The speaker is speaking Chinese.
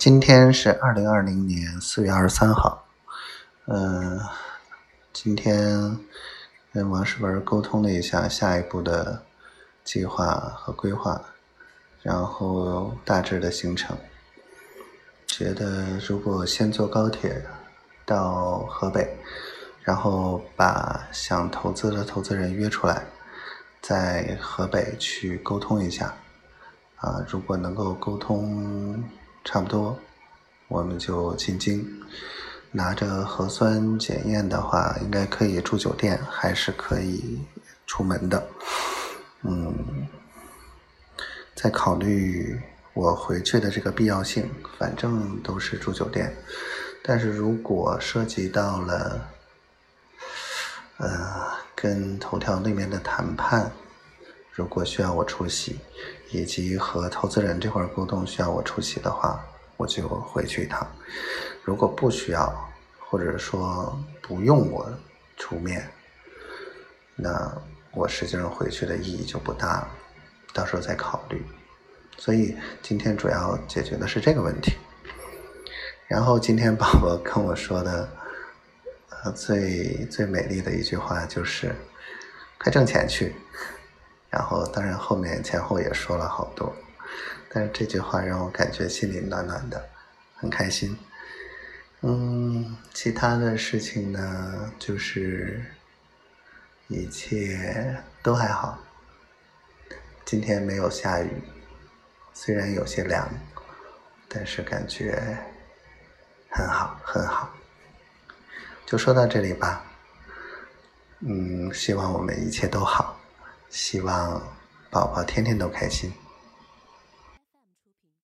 今天是二零二零年四月二十三号，嗯，今天跟王世文沟通了一下下一步的计划和规划，然后大致的行程，觉得如果先坐高铁到河北，然后把想投资的投资人约出来，在河北去沟通一下，啊，如果能够沟通。差不多，我们就进京，拿着核酸检验的话，应该可以住酒店，还是可以出门的。嗯，再考虑我回去的这个必要性，反正都是住酒店。但是如果涉及到了，呃，跟头条那边的谈判，如果需要我出席。以及和投资人这块沟通需要我出席的话，我就回去一趟；如果不需要，或者说不用我出面，那我实际上回去的意义就不大了，到时候再考虑。所以今天主要解决的是这个问题。然后今天宝宝跟我说的，呃，最最美丽的一句话就是“快挣钱去”。然后，当然后面前后也说了好多，但是这句话让我感觉心里暖暖的，很开心。嗯，其他的事情呢，就是一切都还好。今天没有下雨，虽然有些凉，但是感觉很好，很好。就说到这里吧。嗯，希望我们一切都好。希望宝宝天天都开心。